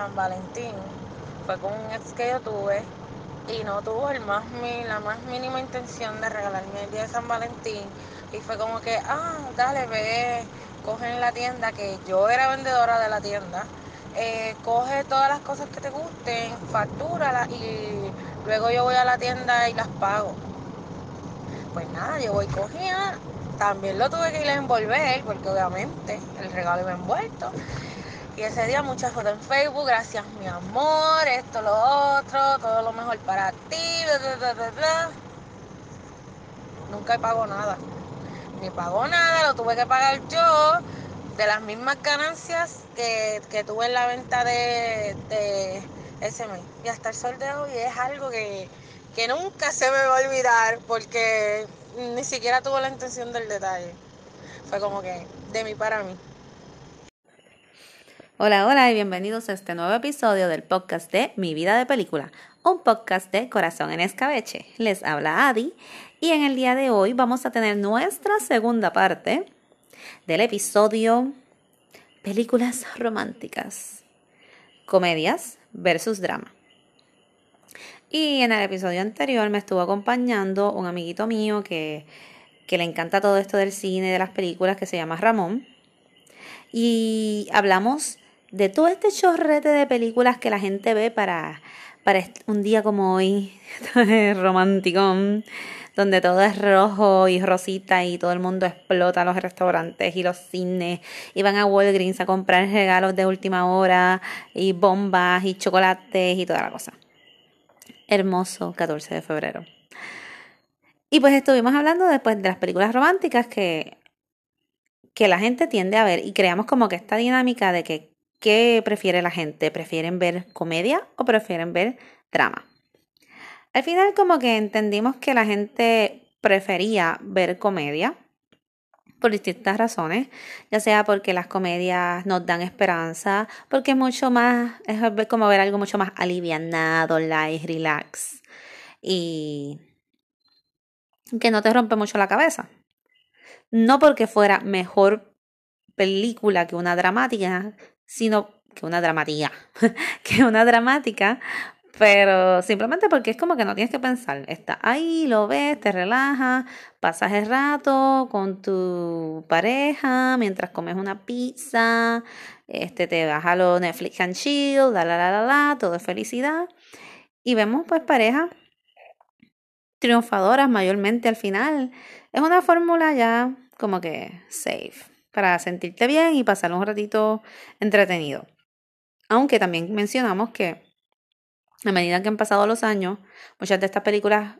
San Valentín fue con un ex que yo tuve y no tuvo el más la más mínima intención de regalarme el día de San Valentín y fue como que, ah, dale, ve, coge en la tienda, que yo era vendedora de la tienda, eh, coge todas las cosas que te gusten, factúralas y luego yo voy a la tienda y las pago. Pues nada, yo voy cogida, también lo tuve que ir a envolver, porque obviamente el regalo iba envuelto. Y ese día muchas fotos en Facebook, gracias mi amor, esto, lo otro, todo lo mejor para ti, bla, bla, bla. Nunca pago nada. Ni pagó nada, lo tuve que pagar yo de las mismas ganancias que, tuve en la venta de, ese mes. Y hasta el sol de hoy es algo que, que nunca se me va a olvidar porque ni siquiera tuvo la intención del detalle. Fue como que de mí para mí. Hola, hola y bienvenidos a este nuevo episodio del podcast de Mi vida de película, un podcast de Corazón en Escabeche. Les habla Adi y en el día de hoy vamos a tener nuestra segunda parte del episodio Películas románticas, comedias versus drama. Y en el episodio anterior me estuvo acompañando un amiguito mío que, que le encanta todo esto del cine de las películas que se llama Ramón. Y hablamos de todo este chorrete de películas que la gente ve para, para un día como hoy, romántico, donde todo es rojo y rosita y todo el mundo explota los restaurantes y los cines y van a Walgreens a comprar regalos de última hora y bombas y chocolates y toda la cosa. Hermoso 14 de febrero. Y pues estuvimos hablando después de las películas románticas que, que la gente tiende a ver y creamos como que esta dinámica de que ¿Qué prefiere la gente? ¿Prefieren ver comedia o prefieren ver drama? Al final como que entendimos que la gente prefería ver comedia por distintas razones, ya sea porque las comedias nos dan esperanza, porque es mucho más, es como ver algo mucho más alivianado, light, relax y que no te rompe mucho la cabeza. No porque fuera mejor película que una dramática, sino que una dramática, que una dramática, pero simplemente porque es como que no tienes que pensar, está ahí, lo ves, te relajas, pasas el rato con tu pareja mientras comes una pizza, este te vas a lo Netflix and chill, la la la la la, todo es felicidad. Y vemos pues parejas triunfadoras mayormente al final. Es una fórmula ya como que safe para sentirte bien y pasar un ratito entretenido. Aunque también mencionamos que a medida que han pasado los años, muchas de estas películas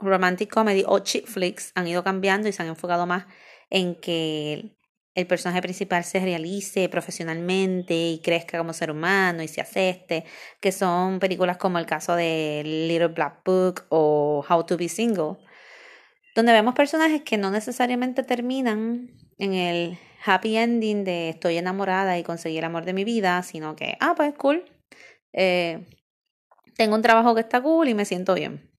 romantic comedy o chick flicks han ido cambiando y se han enfocado más en que el personaje principal se realice profesionalmente y crezca como ser humano y se acepte, que son películas como el caso de Little Black Book o How to Be Single, donde vemos personajes que no necesariamente terminan en el happy ending de estoy enamorada y conseguí el amor de mi vida, sino que, ah, pues cool, eh, tengo un trabajo que está cool y me siento bien.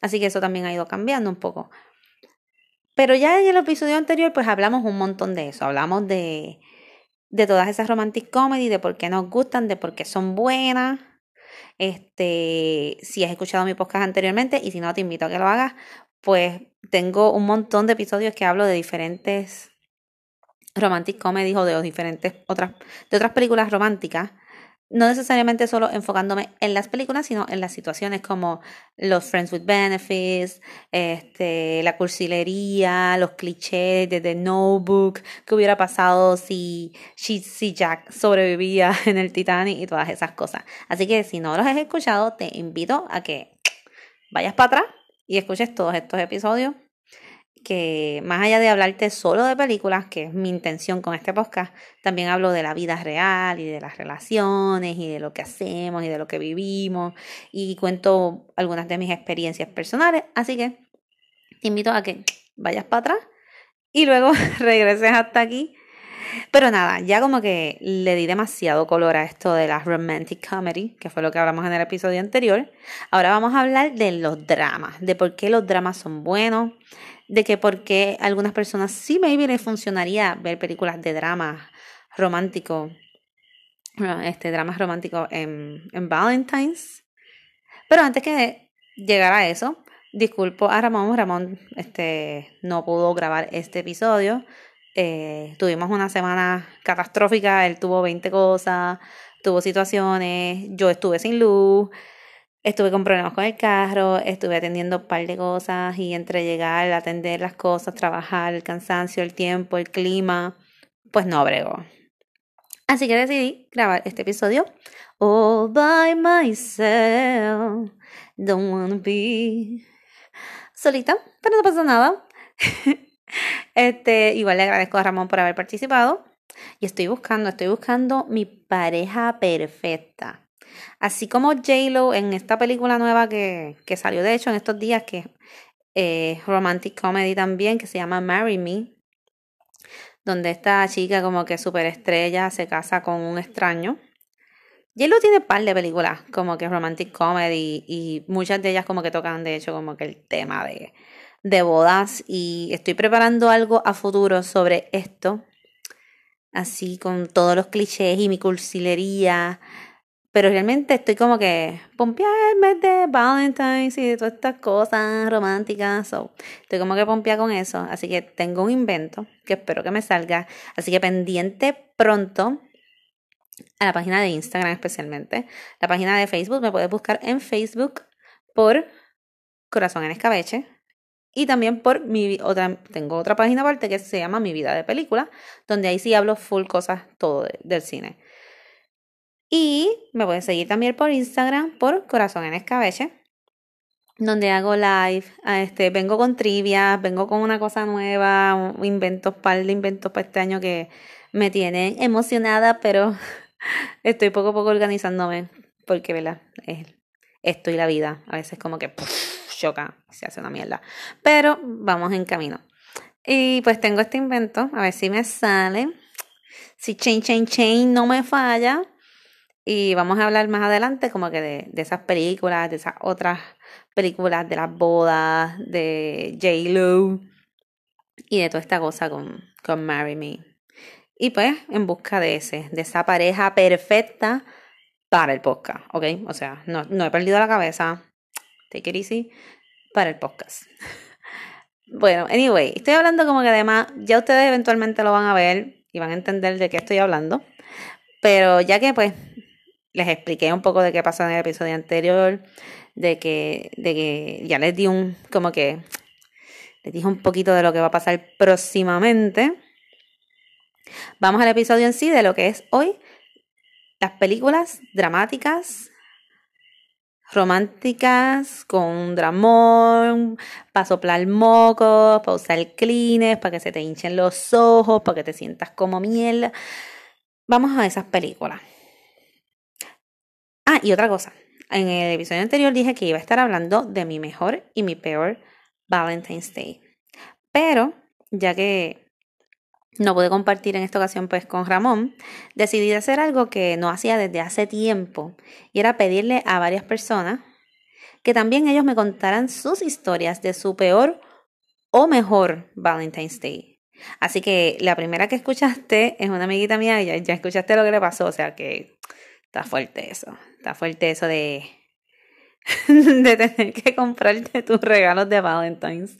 Así que eso también ha ido cambiando un poco. Pero ya en el episodio anterior, pues hablamos un montón de eso. Hablamos de, de todas esas romantic comedy, de por qué nos gustan, de por qué son buenas. Este, si has escuchado mi podcast anteriormente y si no te invito a que lo hagas, pues tengo un montón de episodios que hablo de diferentes romantic comedy o de diferentes otras, de otras películas románticas, no necesariamente solo enfocándome en las películas, sino en las situaciones como los Friends with Benefits, este, la cursilería, los clichés de The Notebook, qué hubiera pasado si, si Jack sobrevivía en el Titanic y todas esas cosas. Así que si no los has escuchado, te invito a que vayas para atrás y escuches todos estos episodios que más allá de hablarte solo de películas, que es mi intención con este podcast, también hablo de la vida real y de las relaciones y de lo que hacemos y de lo que vivimos y cuento algunas de mis experiencias personales. Así que te invito a que vayas para atrás y luego regreses hasta aquí. Pero nada, ya como que le di demasiado color a esto de la romantic comedy, que fue lo que hablamos en el episodio anterior. Ahora vamos a hablar de los dramas, de por qué los dramas son buenos, de que porque algunas personas sí maybe les funcionaría ver películas de drama romántico este, dramas románticos en, en Valentine's. Pero antes que llegar a eso, disculpo a Ramón. Ramón este, no pudo grabar este episodio. Eh, tuvimos una semana catastrófica. Él tuvo 20 cosas, tuvo situaciones. Yo estuve sin luz. Estuve con problemas con el carro, estuve atendiendo un par de cosas y entre llegar, atender las cosas, trabajar, el cansancio, el tiempo, el clima, pues no bregó. Así que decidí grabar este episodio all by myself. Don't wanna be solita, pero no pasa nada. este, igual le agradezco a Ramón por haber participado. Y estoy buscando, estoy buscando mi pareja perfecta. Así como J-Lo en esta película nueva que, que, salió, de hecho, en estos días, que es eh, romantic comedy también, que se llama Marry Me, donde esta chica como que super estrella se casa con un extraño. J-Lo tiene un par de películas como que romantic comedy y muchas de ellas como que tocan de hecho como que el tema de, de bodas y estoy preparando algo a futuro sobre esto, así con todos los clichés y mi cursilería pero realmente estoy como que vez de Valentine's y de todas estas cosas románticas. So, estoy como que pompeada con eso. Así que tengo un invento que espero que me salga. Así que pendiente pronto a la página de Instagram especialmente. La página de Facebook me puedes buscar en Facebook por Corazón en Escabeche. Y también por mi otra, tengo otra página aparte que se llama Mi Vida de Película, donde ahí sí hablo full cosas todo del cine. Y me puedes seguir también por Instagram por Corazón en Escabeche, donde hago live. Ah, este, vengo con trivia, vengo con una cosa nueva, inventos, par de inventos para este año que me tienen emocionada, pero estoy poco a poco organizándome porque, ¿verdad? esto y la vida a veces como que choca, se hace una mierda. Pero vamos en camino. Y pues tengo este invento, a ver si me sale. Si chain, chain, chain no me falla, y vamos a hablar más adelante como que de, de esas películas, de esas otras películas, de las bodas, de J-Lo y de toda esta cosa con, con Marry Me. Y pues en busca de ese, de esa pareja perfecta para el podcast, ¿ok? O sea, no, no he perdido la cabeza. Take it easy para el podcast. bueno, anyway, estoy hablando como que además ya ustedes eventualmente lo van a ver y van a entender de qué estoy hablando. Pero ya que pues les expliqué un poco de qué pasó en el episodio anterior, de que, de que ya les di un, como que, les dije un poquito de lo que va a pasar próximamente. Vamos al episodio en sí de lo que es hoy las películas dramáticas, románticas, con un dramón, para soplar mocos, para usar clines, para que se te hinchen los ojos, para que te sientas como miel. Vamos a esas películas. Y otra cosa. En el episodio anterior dije que iba a estar hablando de mi mejor y mi peor Valentine's Day. Pero, ya que no pude compartir en esta ocasión pues con Ramón, decidí hacer algo que no hacía desde hace tiempo y era pedirle a varias personas que también ellos me contaran sus historias de su peor o mejor Valentine's Day. Así que la primera que escuchaste es una amiguita mía y ya escuchaste lo que le pasó, o sea que está fuerte eso. Está fuerte eso de, tener que comprarte tus regalos de Valentine's.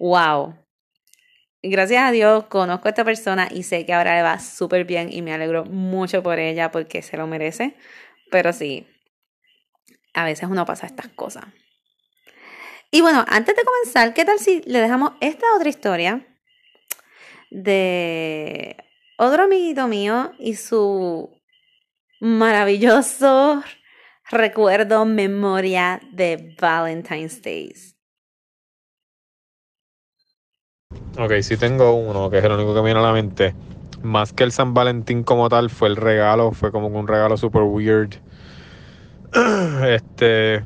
Wow. Gracias a Dios conozco a esta persona y sé que ahora le va súper bien y me alegro mucho por ella porque se lo merece. Pero sí, a veces uno pasa estas cosas. Y bueno, antes de comenzar, ¿qué tal si le dejamos esta otra historia de otro amiguito mío y su maravilloso recuerdo, memoria de Valentine's Days. Ok, sí tengo uno, que es el único que viene a la mente. Más que el San Valentín como tal, fue el regalo, fue como un regalo super weird. Este.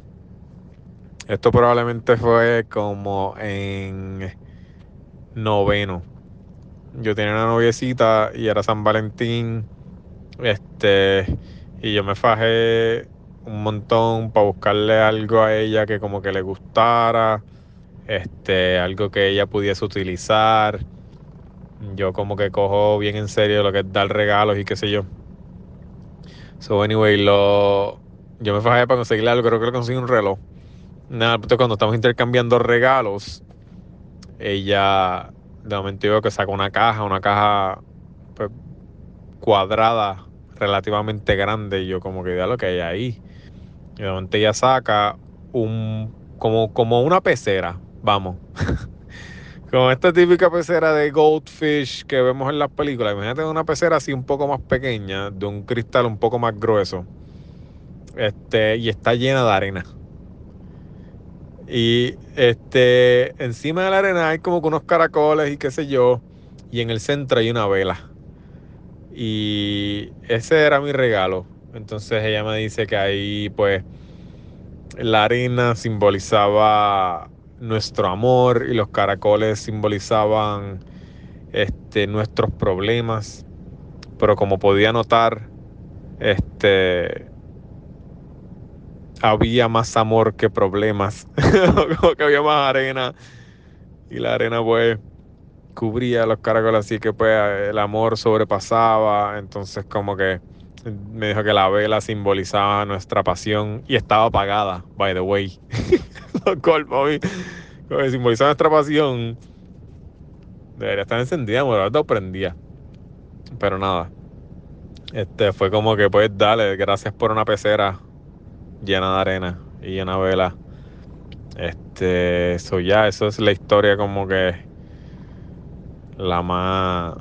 Esto probablemente fue como en noveno. Yo tenía una noviecita y era San Valentín. Este, y yo me fajé un montón para buscarle algo a ella que como que le gustara, este, algo que ella pudiese utilizar. Yo como que cojo bien en serio lo que es dar regalos y qué sé yo. So, anyway, lo, yo me fajé para conseguirle algo, creo que le conseguí un reloj. Nada, pues, cuando estamos intercambiando regalos, ella de momento veo que saca una caja, una caja pues, cuadrada, relativamente grande, y yo como que vea lo que hay ahí. Y de momento ella saca un como, como una pecera, vamos. como esta típica pecera de goldfish que vemos en las películas. Imagínate una pecera así un poco más pequeña, de un cristal un poco más grueso. Este, y está llena de arena. Y este, encima de la arena hay como unos caracoles y qué sé yo. Y en el centro hay una vela. Y ese era mi regalo. Entonces ella me dice que ahí pues la arena simbolizaba nuestro amor y los caracoles simbolizaban este, nuestros problemas. Pero como podía notar, este, había más amor que problemas. que había más arena. Y la arena pues cubría los caracoles así que pues el amor sobrepasaba. Entonces como que me dijo que la vela simbolizaba nuestra pasión y estaba apagada, by the way. Como que simbolizaba nuestra pasión. Debería estar encendida, me lo prendía. Pero nada. Este fue como que pues dale, gracias por una pecera llena de arena y una vela. Este, eso ya, eso es la historia como que la más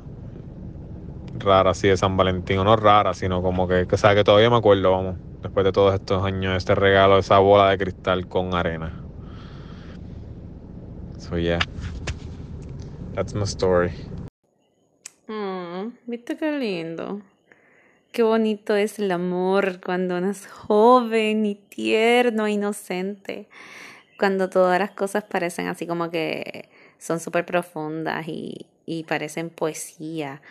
rara así de San Valentín, o no rara, sino como que, o sea, que todavía me acuerdo, vamos, después de todos estos años, este regalo, esa bola de cristal con arena. So yeah, that's my story. Mm, ¿Viste qué lindo? Qué bonito es el amor cuando uno es joven y tierno, e inocente. Cuando todas las cosas parecen así como que son súper profundas y, y parecen poesía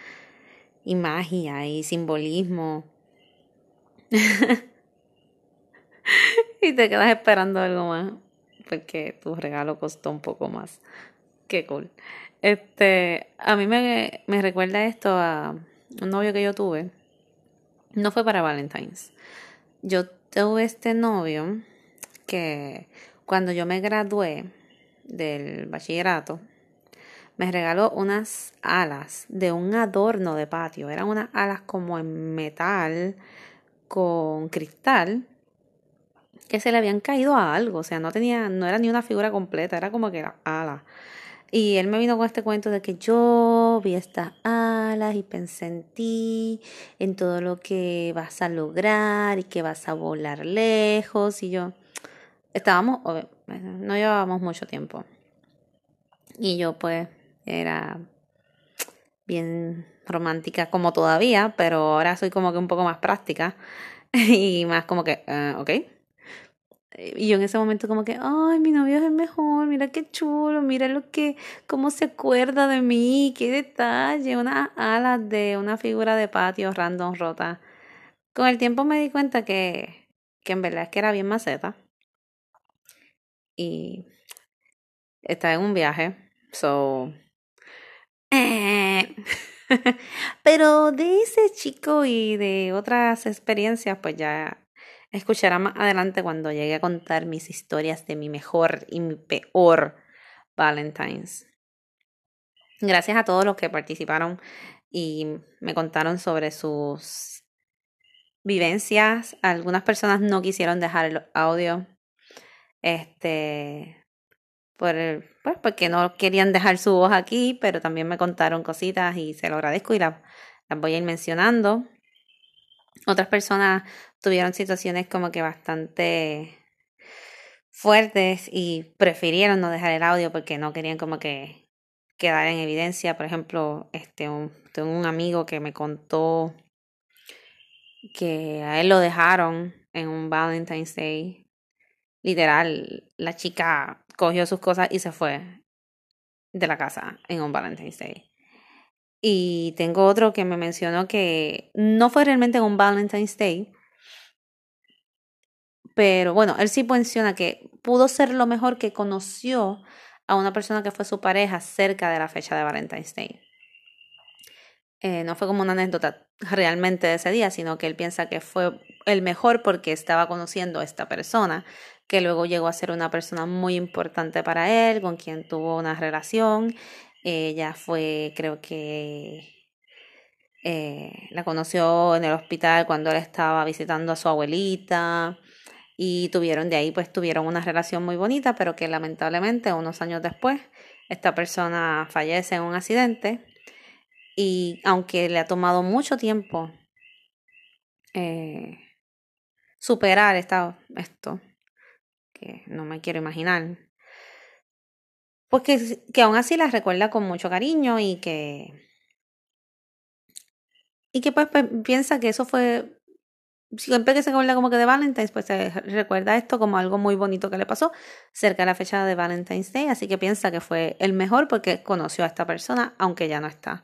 y magia y simbolismo. y te quedas esperando algo más porque tu regalo costó un poco más. Qué cool. Este, a mí me, me recuerda esto a un novio que yo tuve no fue para Valentine's. Yo tuve este novio que cuando yo me gradué del bachillerato, me regaló unas alas de un adorno de patio. Eran unas alas como en metal con cristal que se le habían caído a algo. O sea, no tenía, no era ni una figura completa, era como que era alas. Y él me vino con este cuento de que yo vi estas alas y pensé en ti, en todo lo que vas a lograr y que vas a volar lejos. Y yo, estábamos, no llevábamos mucho tiempo. Y yo pues era bien romántica como todavía, pero ahora soy como que un poco más práctica y más como que, uh, ok, y yo en ese momento como que, ay, mi novio es el mejor, mira qué chulo, mira lo que, cómo se acuerda de mí, qué detalle, unas alas de una figura de patio random rota. Con el tiempo me di cuenta que, que en verdad es que era bien maceta. Y estaba en un viaje, so... Pero de ese chico y de otras experiencias, pues ya escuchará más adelante cuando llegue a contar mis historias de mi mejor y mi peor Valentine's. Gracias a todos los que participaron y me contaron sobre sus vivencias. Algunas personas no quisieron dejar el audio. Este por pues porque no querían dejar su voz aquí, pero también me contaron cositas y se lo agradezco y las voy a ir mencionando. Otras personas tuvieron situaciones como que bastante fuertes y prefirieron no dejar el audio porque no querían como que quedar en evidencia. Por ejemplo, este tengo un amigo que me contó que a él lo dejaron en un Valentine's Day. Literal, la chica cogió sus cosas y se fue de la casa en un Valentine's Day. Y tengo otro que me mencionó que no fue realmente un Valentine's Day, pero bueno, él sí menciona que pudo ser lo mejor que conoció a una persona que fue su pareja cerca de la fecha de Valentine's Day. Eh, no fue como una anécdota realmente de ese día, sino que él piensa que fue el mejor porque estaba conociendo a esta persona, que luego llegó a ser una persona muy importante para él, con quien tuvo una relación. Ella fue, creo que eh, la conoció en el hospital cuando él estaba visitando a su abuelita y tuvieron de ahí pues tuvieron una relación muy bonita pero que lamentablemente unos años después esta persona fallece en un accidente y aunque le ha tomado mucho tiempo eh, superar esta, esto que no me quiero imaginar pues que, que aún así la recuerda con mucho cariño y que y que pues, piensa que eso fue, siempre que se acuerda como que de Valentine's, pues se recuerda esto como algo muy bonito que le pasó cerca de la fecha de Valentine's Day, así que piensa que fue el mejor porque conoció a esta persona, aunque ya no está.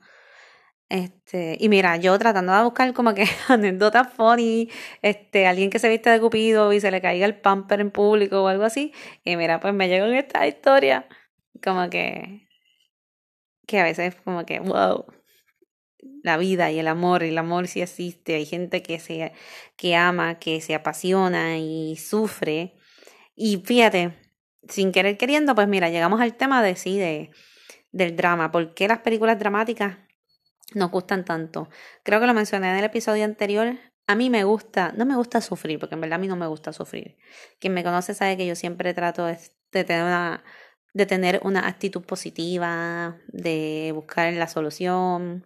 Este, y mira, yo tratando de buscar como que anécdotas funny, este, alguien que se viste de Cupido y se le caiga el pamper en público o algo así. Y mira, pues me llegó en esta historia, como que, que a veces como que, wow, la vida y el amor, el amor sí existe, hay gente que se que ama, que se apasiona y sufre. Y fíjate, sin querer queriendo, pues mira, llegamos al tema de sí de del drama, ¿por qué las películas dramáticas nos gustan tanto? Creo que lo mencioné en el episodio anterior. A mí me gusta, no me gusta sufrir, porque en verdad a mí no me gusta sufrir. Quien me conoce sabe que yo siempre trato de, tener una de tener una actitud positiva, de buscar la solución,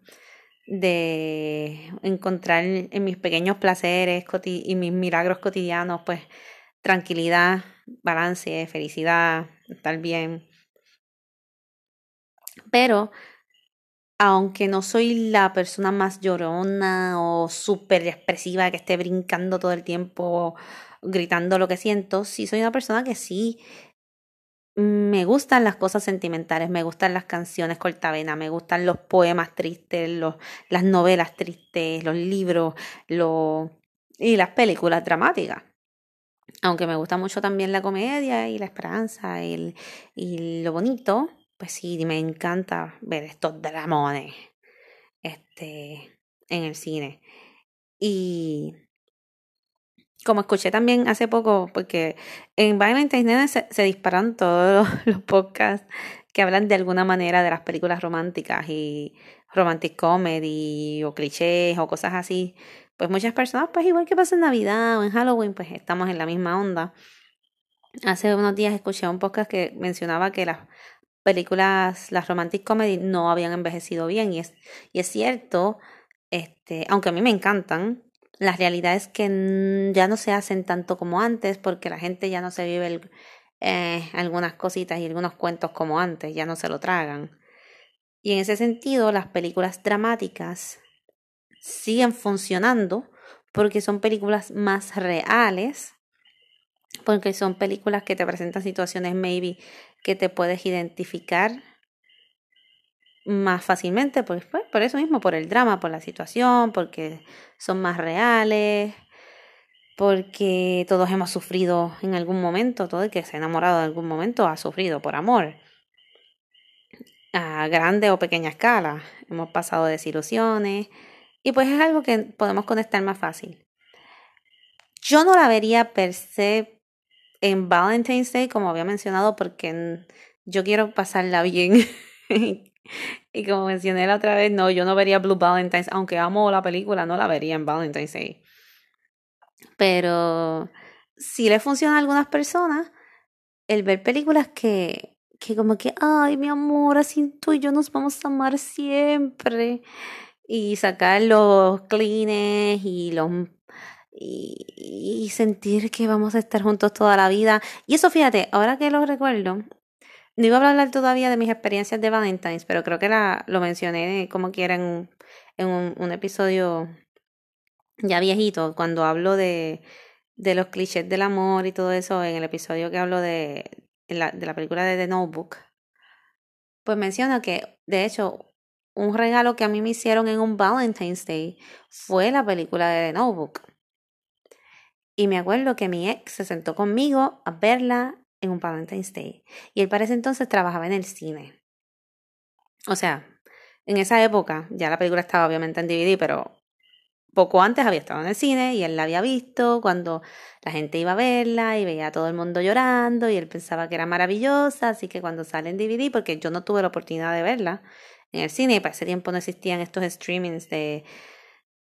de encontrar en mis pequeños placeres y mis milagros cotidianos, pues tranquilidad, balance, felicidad, estar bien. Pero aunque no soy la persona más llorona o súper expresiva que esté brincando todo el tiempo, gritando lo que siento, sí soy una persona que sí me gustan las cosas sentimentales, me gustan las canciones cortavenas, me gustan los poemas tristes, las novelas tristes, los libros y las películas dramáticas. Aunque me gusta mucho también la comedia y la esperanza y lo bonito, pues sí, me encanta ver estos dramones este, en el cine. Y como escuché también hace poco, porque en Valentine's se, se disparan todos los, podcasts que hablan de alguna manera de las películas románticas y romantic comedy o clichés o cosas así. Pues muchas personas, pues igual que pasa en Navidad o en Halloween, pues estamos en la misma onda. Hace unos días escuché un podcast que mencionaba que las películas, las romantic comedy no habían envejecido bien y es, y es cierto, este, aunque a mí me encantan, la realidad es que ya no se hacen tanto como antes porque la gente ya no se vive eh, algunas cositas y algunos cuentos como antes, ya no se lo tragan. Y en ese sentido, las películas dramáticas siguen funcionando porque son películas más reales, porque son películas que te presentan situaciones maybe que te puedes identificar más fácilmente, pues, pues, por eso mismo, por el drama, por la situación, porque son más reales, porque todos hemos sufrido en algún momento, todo el que se ha enamorado en algún momento ha sufrido por amor, a grande o pequeña escala, hemos pasado desilusiones, y pues es algo que podemos conectar más fácil. Yo no la vería per se en Valentine's Day, como había mencionado, porque yo quiero pasarla bien Y como mencioné la otra vez, no, yo no vería Blue Valentine's, aunque amo la película, no la vería en Valentine's Day. Pero si le funciona a algunas personas el ver películas que, que como que, ay, mi amor, así tú y yo nos vamos a amar siempre. Y sacar los cleans y los y, sentir que vamos a estar juntos toda la vida. Y eso, fíjate, ahora que lo recuerdo, no iba a hablar todavía de mis experiencias de Valentine's, pero creo que la, lo mencioné como quiera en, un, episodio ya viejito, cuando hablo de, de los clichés del amor y todo eso, en el episodio que hablo de, de, la, de la película de The Notebook. Pues menciona que, de hecho, un regalo que a mí me hicieron en un Valentine's Day fue la película de The Notebook. Y me acuerdo que mi ex se sentó conmigo a verla en un Valentine's Day. Y él para ese entonces trabajaba en el cine. O sea, en esa época, ya la película estaba obviamente en DVD, pero poco antes había estado en el cine y él la había visto cuando la gente iba a verla y veía a todo el mundo llorando y él pensaba que era maravillosa, así que cuando sale en DVD, porque yo no tuve la oportunidad de verla en el cine y para ese tiempo no existían estos streamings de,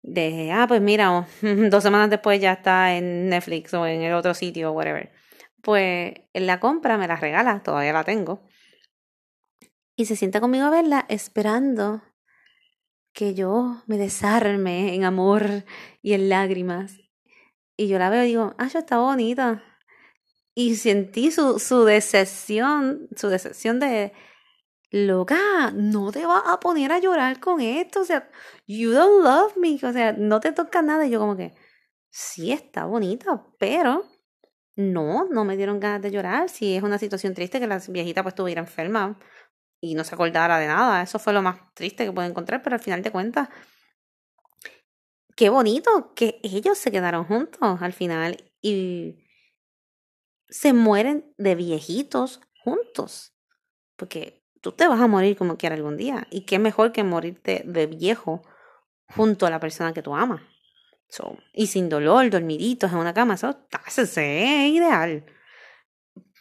de ah, pues mira, dos semanas después ya está en Netflix o en el otro sitio o whatever. Pues él la compra, me la regala, todavía la tengo. Y se sienta conmigo a verla esperando que yo me desarme en amor y en lágrimas. Y yo la veo y digo, ah, yo está bonita. Y sentí su, su decepción, su decepción de, loca, no te vas a poner a llorar con esto, o sea, you don't love me, o sea, no te toca nada. Y yo como que, sí, está bonita, pero no, no me dieron ganas de llorar. Si es una situación triste que la viejita pues estuviera enferma, y no se acordara de nada. Eso fue lo más triste que pude encontrar, pero al final de cuentas, qué bonito que ellos se quedaron juntos al final y se mueren de viejitos juntos. Porque tú te vas a morir como quiera algún día. Y qué mejor que morirte de viejo junto a la persona que tú amas. y sin dolor, dormiditos en una cama, eso, es ideal.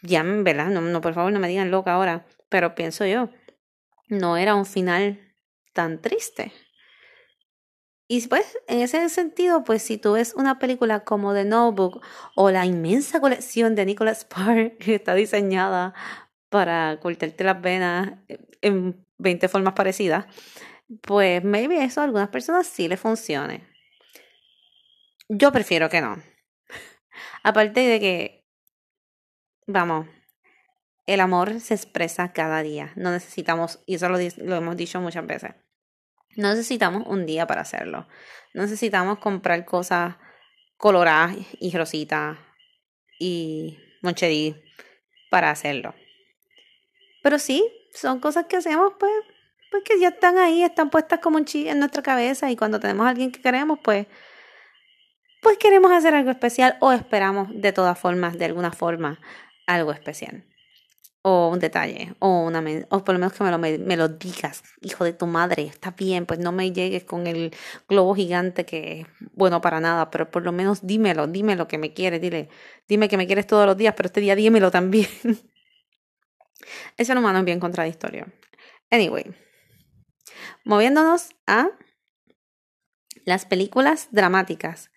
Ya, ¿verdad? No, no, por favor, no me digan loca ahora pero pienso yo, no era un final tan triste. Y pues, en ese sentido, pues si tú ves una película como The Notebook o la inmensa colección de Nicholas Spark que está diseñada para cortarte las venas en 20 formas parecidas, pues maybe eso a algunas personas sí le funcione. Yo prefiero que no. Aparte de que, vamos, el amor se expresa cada día. No necesitamos, y eso lo, hemos dicho muchas veces, no necesitamos un día para hacerlo. No necesitamos comprar cosas coloradas y rositas y moncherí para hacerlo. Pero sí, son cosas que hacemos pues, pues que ya están ahí, están puestas como un chi en nuestra cabeza y cuando tenemos a alguien que queremos pues pues queremos hacer algo especial o esperamos de todas formas, de alguna forma, algo especial o un detalle, o una o por lo menos que me lo, me, lo digas, hijo de tu madre, está bien, pues no me llegues con el globo gigante que bueno para nada, pero por lo menos dímelo, dime lo que me quieres, dile, dime que me quieres todos los días, pero este día dímelo también. El ser humano es bien contradictorio. Anyway, moviéndonos a las películas dramáticas,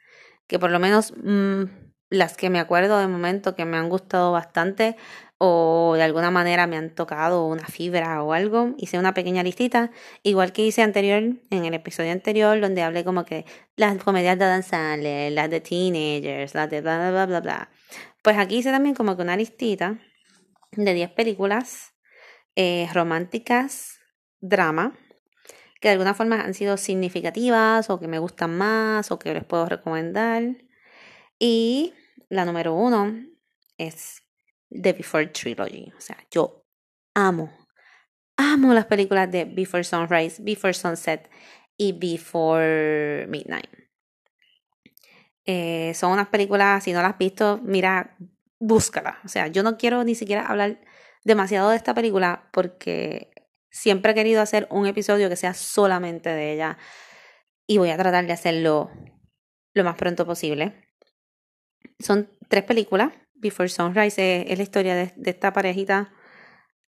que por lo menos mm, las que me acuerdo de momento que me han gustado bastante o de alguna manera me han tocado una fibra o algo, hice una pequeña listita, igual que hice anterior, en el episodio anterior, donde hablé como que las comedias de Dan Sandler, las de teenagers, las de bla bla bla bla bla. Pues aquí hice también como que una listita de 10 películas eh, románticas, drama, que de alguna forma han sido significativas o que me gustan más o que les puedo recomendar. Y la número uno es The Before Trilogy. O sea, yo amo, amo las películas de Before Sunrise, Before Sunset y Before Midnight. Eh, son unas películas, si no las has visto, mira, búscala. O sea, yo no quiero ni siquiera hablar demasiado de esta película porque siempre he querido hacer un episodio que sea solamente de ella y voy a tratar de hacerlo lo más pronto posible. Son tres películas Before Sunrise es, la historia de, esta parejita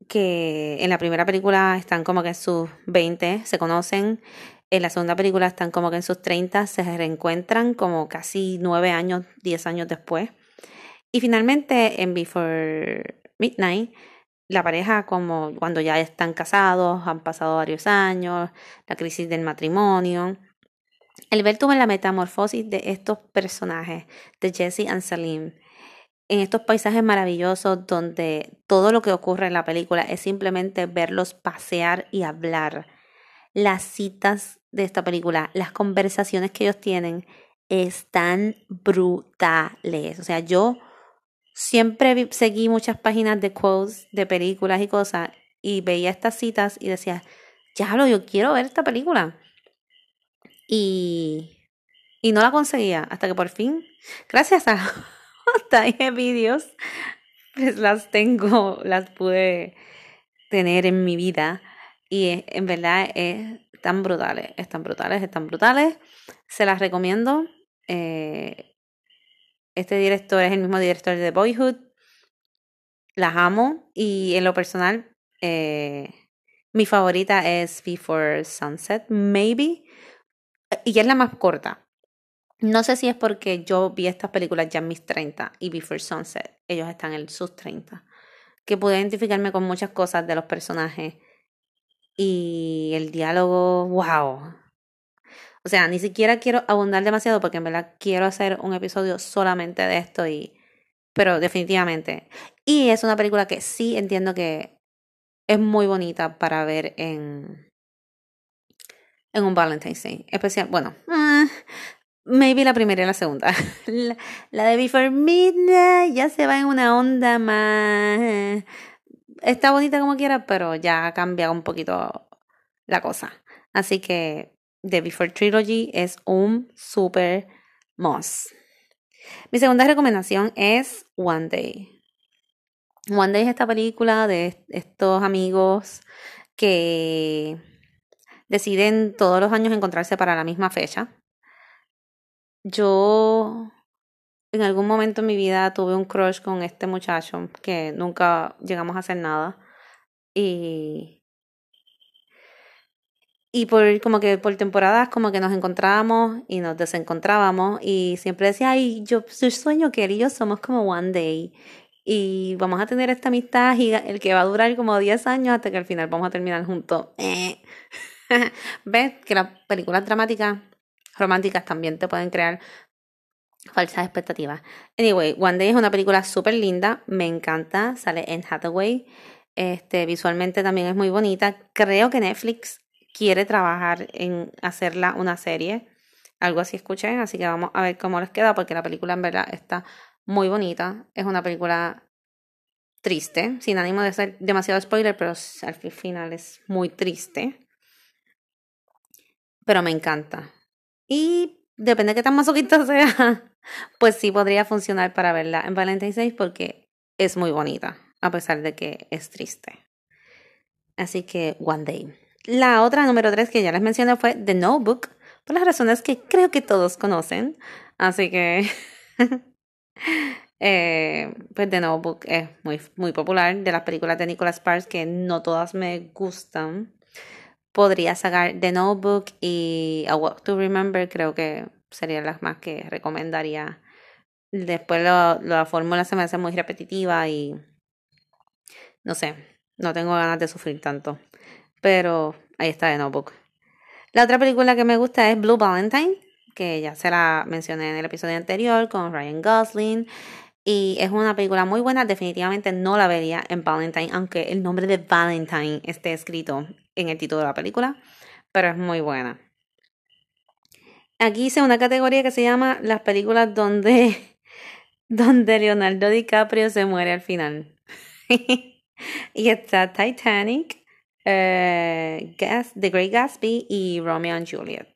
que en la primera película están como que en sus 20, se conocen, en la segunda película están como que en sus 30, se reencuentran como casi 9 años, 10 años después. Y finalmente en Before Midnight, la pareja como cuando ya están casados, han pasado varios años, la crisis del matrimonio. El ver tuvo la metamorfosis de estos personajes, de Jesse y Salim, en estos paisajes maravillosos donde todo lo que ocurre en la película es simplemente verlos pasear y hablar. Las citas de esta película, las conversaciones que ellos tienen están brutales. O sea, yo siempre seguí muchas páginas de quotes de películas y cosas y veía estas citas y decía, ya lo, yo quiero ver esta película. Y, y no la conseguía hasta que por fin, gracias a Time vídeos, pues las tengo, las pude tener en mi vida. Y en verdad es tan brutales, están brutales, están brutales. Se las recomiendo. Eh, este director es el mismo director de Boyhood. Las amo y en lo personal, eh, mi favorita es Before Sunset, maybe. Y es la más corta. No sé si es porque yo vi estas películas ya en mis 30 y Before Sunset, ellos están en sus 30, que pude identificarme con muchas cosas de los personajes y el diálogo, wow. O sea, ni siquiera quiero abundar demasiado porque en verdad quiero hacer un episodio solamente de esto y pero definitivamente. Y es una película que sí entiendo que es muy bonita para ver en en un Valentine's Day. Especial, bueno, uh, maybe la primera y la segunda. La, de Before Midnight ya se va en una onda más está bonita como quiera, pero ya ha cambiado un poquito la cosa. Así que The Before Trilogy es un super must. Mi segunda recomendación es One Day. One Day es esta película de estos amigos que deciden todos los años encontrarse para la misma fecha. Yo en algún momento en mi vida tuve un crush con este muchacho que nunca llegamos a hacer nada. Y. Y por como que por temporadas como que nos encontrábamos y nos desencontrábamos y siempre decía, ay, yo, sueño que él y yo somos como one day y vamos a tener esta amistad y el que va a durar como 10 años hasta que al final vamos a terminar juntos. ¿Ves que las películas dramáticas, románticas también te pueden crear falsas expectativas. Anyway, One Day es una película súper linda, me encanta, sale en Hathaway, este, visualmente también es muy bonita. Creo que Netflix quiere trabajar en hacerla una serie, algo así escuché, así que vamos a ver cómo les queda, porque la película en verdad está muy bonita, es una película triste, sin ánimo de ser demasiado spoiler, pero al final es muy triste. Pero me encanta. Y depende de qué tan masoquista sea, pues sí podría funcionar para verla en Valentine's Day porque es muy bonita, a pesar de que es triste. Así que One Day. La otra, número tres, que ya les mencioné fue The Notebook, por las razones que creo que todos conocen. Así que, eh, pues The Notebook es muy, muy popular, de las películas de Nicholas Sparks, que no todas me gustan. Podría sacar The Notebook y A Walk to Remember, creo que serían las más que recomendaría. Después la fórmula se me hace muy repetitiva y no sé, no tengo ganas de sufrir tanto. Pero ahí está de Notebook. La otra película que me gusta es Blue Valentine, que ya se la mencioné en el episodio anterior con Ryan Gosling. Y es una película muy buena, definitivamente no la vería en Valentine, aunque el nombre de Valentine esté escrito en el título de la película, pero es muy buena. Aquí hice una categoría que se llama las películas donde, donde Leonardo DiCaprio se muere al final. y está Titanic, eh, The Great Gatsby y Romeo and Juliet.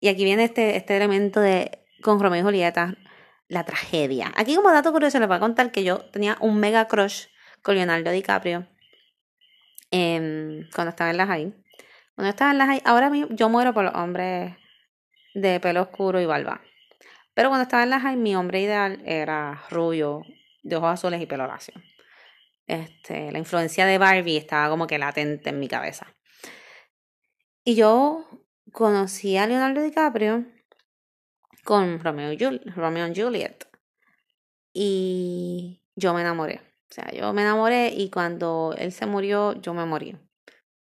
Y aquí viene este, este elemento de con Romeo y Julieta, la tragedia. Aquí como dato curioso les voy a contar que yo tenía un mega crush con Leonardo DiCaprio cuando estaba en la high. Cuando estaba en la high, ahora yo muero por los hombres de pelo oscuro y barba. Pero cuando estaba en la high, mi hombre ideal era rubio, de ojos azules y pelo lacio. Este, la influencia de Barbie estaba como que latente en mi cabeza. Y yo conocí a Leonardo DiCaprio con Romeo, Romeo y Juliet. Y yo me enamoré. O sea, yo me enamoré y cuando él se murió, yo me morí.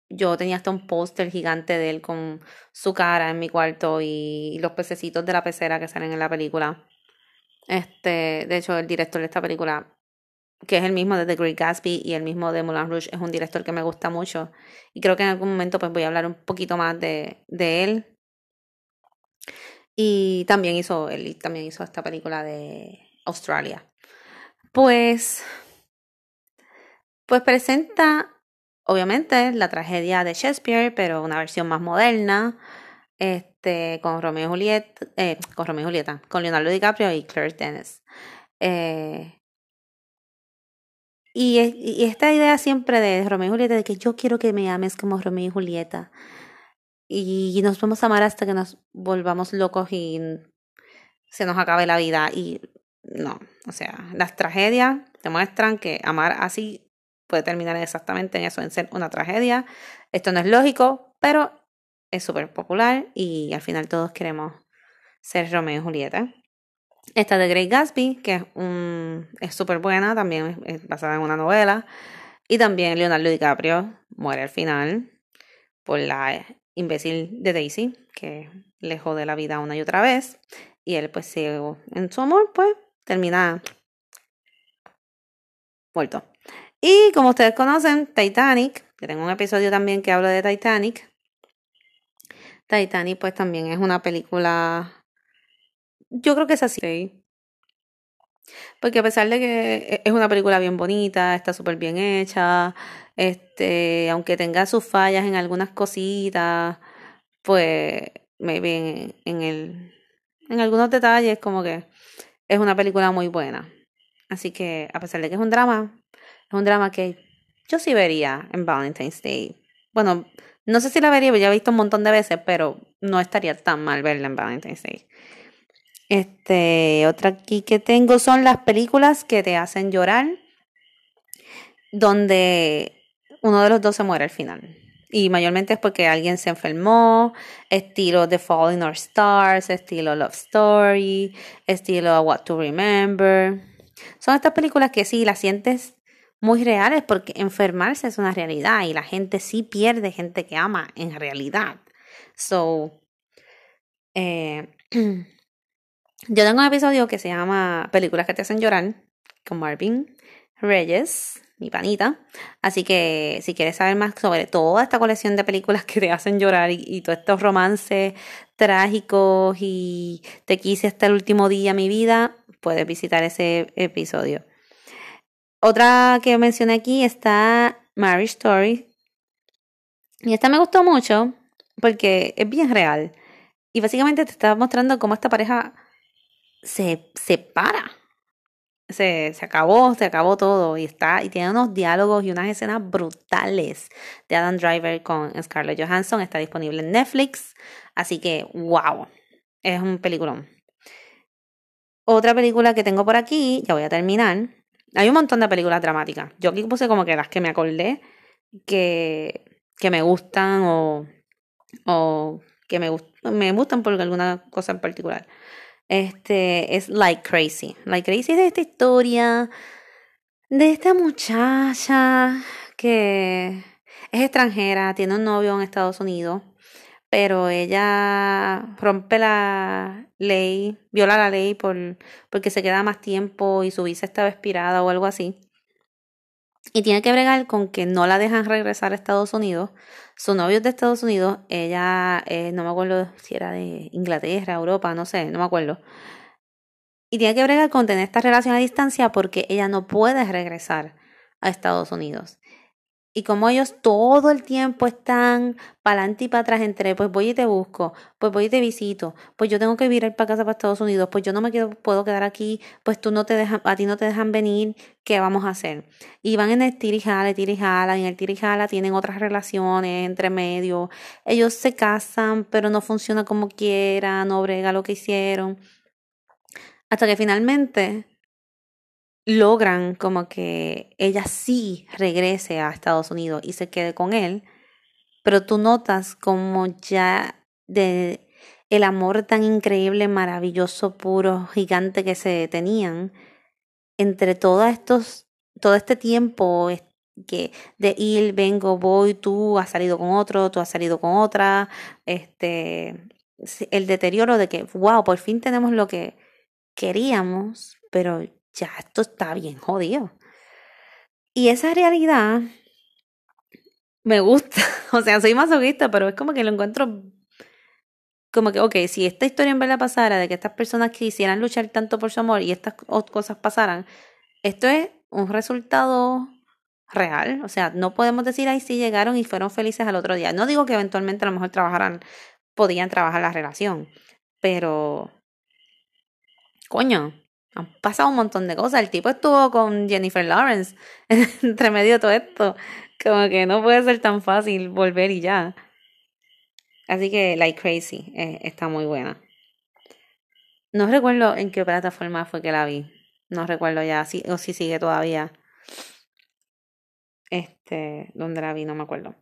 Yo tenía hasta un póster gigante de él con su cara en mi cuarto y los pececitos de la pecera que salen en la película. Este, de hecho, el director de esta película, que es el mismo de The Great Gatsby y el mismo de Moulin Rouge, es un director que me gusta mucho. Y creo que en algún momento pues voy a hablar un poquito más de, de él. Y también hizo, él también hizo esta película de Australia. Pues, pues presenta obviamente la tragedia de Shakespeare, pero una versión más moderna, este, con Romeo y Julieta, eh, con Romeo y Julieta, con Leonardo DiCaprio y Claire Dennis. Eh, Y, y, esta idea siempre de Romeo y Julieta, de que yo quiero que me ames como Romeo y Julieta. Y, nos vamos a amar hasta que nos volvamos locos y se nos acabe la vida. Y no, o sea, las tragedias demuestran que amar así puede terminar exactamente en eso, en ser una tragedia. Esto no es lógico, pero es súper popular y al final todos queremos ser Romeo y Julieta. Esta de Great Gatsby, que es un, es súper buena, también es basada en una novela. Y también Leonardo DiCaprio muere al final por la imbécil de Daisy, que le jode la vida una y otra vez. Y él, pues, ciego en su amor, pues, termina muerto. Y como ustedes conocen, Titanic, que tengo un episodio también que habla de Titanic. Titanic, pues, también es una película yo creo que es así. Porque a pesar de que e-, es una película bien bonita, está súper bien hecha, este, aunque tenga sus fallas en algunas cositas, pues me en, en el en algunos detalles como que es una película muy buena. Así que a pesar de que es un drama, es un drama que yo sí vería en Valentine's Day. Bueno, no sé si la vería, ya he visto un montón de veces, pero no estaría tan mal verla en Valentine's Day. Este, otra aquí que tengo son las películas que te hacen llorar, donde uno de los dos se muere al final. Y mayormente es porque alguien se enfermó, estilo The Falling Our Stars, estilo Love Story, estilo What to Remember. Son estas películas que sí las sientes muy reales porque enfermarse es una realidad y la gente sí pierde gente que ama en realidad. So, eh, Yo tengo un episodio que se llama Películas que te hacen llorar con Marvin Reyes, mi panita. Así que si quieres saber más sobre toda esta colección de películas que te hacen llorar y, todos estos romances trágicos y te quise hasta el último día de mi vida, puedes visitar ese episodio. Otra que mencioné aquí está Marriage Story. Y esta me gustó mucho porque es bien real. Y básicamente te está mostrando cómo esta pareja se separa. Se, se acabó, se acabó todo y está y tiene unos diálogos y unas escenas brutales de Adam Driver con Scarlett Johansson. Está disponible en Netflix, así que wow, es un peliculón. Otra película que tengo por aquí, ya voy a terminar. Hay un montón de películas dramáticas. Yo aquí puse como que las que me acordé que, que me gustan o, o que me, me gustan por alguna cosa en particular este es Like Crazy. Like Crazy es de esta historia de esta muchacha que es extranjera, tiene un novio en Estados Unidos, pero ella rompe la ley, viola la ley por, porque se queda más tiempo y su visa estaba expirada o algo así. Y tiene que bregar con que no la dejan regresar a Estados Unidos. Su novio es de Estados Unidos, ella eh, no me acuerdo si era de Inglaterra, Europa, no sé, no me acuerdo. Y tiene que bregar con tener esta relación a distancia porque ella no puede regresar a Estados Unidos. Y como ellos todo el tiempo están para adelante y para atrás entre, pues voy y te busco, pues voy y te visito, pues yo tengo que ir para casa para Estados Unidos, pues yo no me quedo, puedo quedar aquí, pues tú no te dejan, a ti no te dejan venir, ¿qué vamos a hacer? Y van en el tirijala, tirijala, y en el tirijala tienen otras relaciones entre medio, ellos se casan, pero no funciona como quieran, no brega lo que hicieron. Hasta que finalmente logran como que ella sí regrese a Estados Unidos y se quede con él, pero tú notas como ya de el amor tan increíble, maravilloso, puro, gigante que se tenían entre todos estos, todo este tiempo que de ir, vengo, voy, tú has salido con otro, tú has salido con otra, este, el deterioro de que, wow, por fin tenemos lo que queríamos, pero ya esto está bien jodido. Y esa realidad me gusta. O sea, soy masoquista, pero es como que lo encuentro como que, ok, si esta historia en verdad pasara, de que estas personas quisieran luchar tanto por su amor y estas cosas pasaran, esto es un resultado real. O sea, no podemos decir, ahí sí llegaron y fueron felices al otro día. No digo que eventualmente a lo mejor trabajaran, podían trabajar la relación, pero, coño, Han pasado un montón de cosas. El tipo estuvo con Jennifer Lawrence entre medio de todo esto. Como que no puede ser tan fácil volver y ya. Así que Like Crazy eh, está muy buena. No recuerdo en qué plataforma fue que la vi. No recuerdo ya si, o si sigue todavía. Este, dónde la vi, no me acuerdo.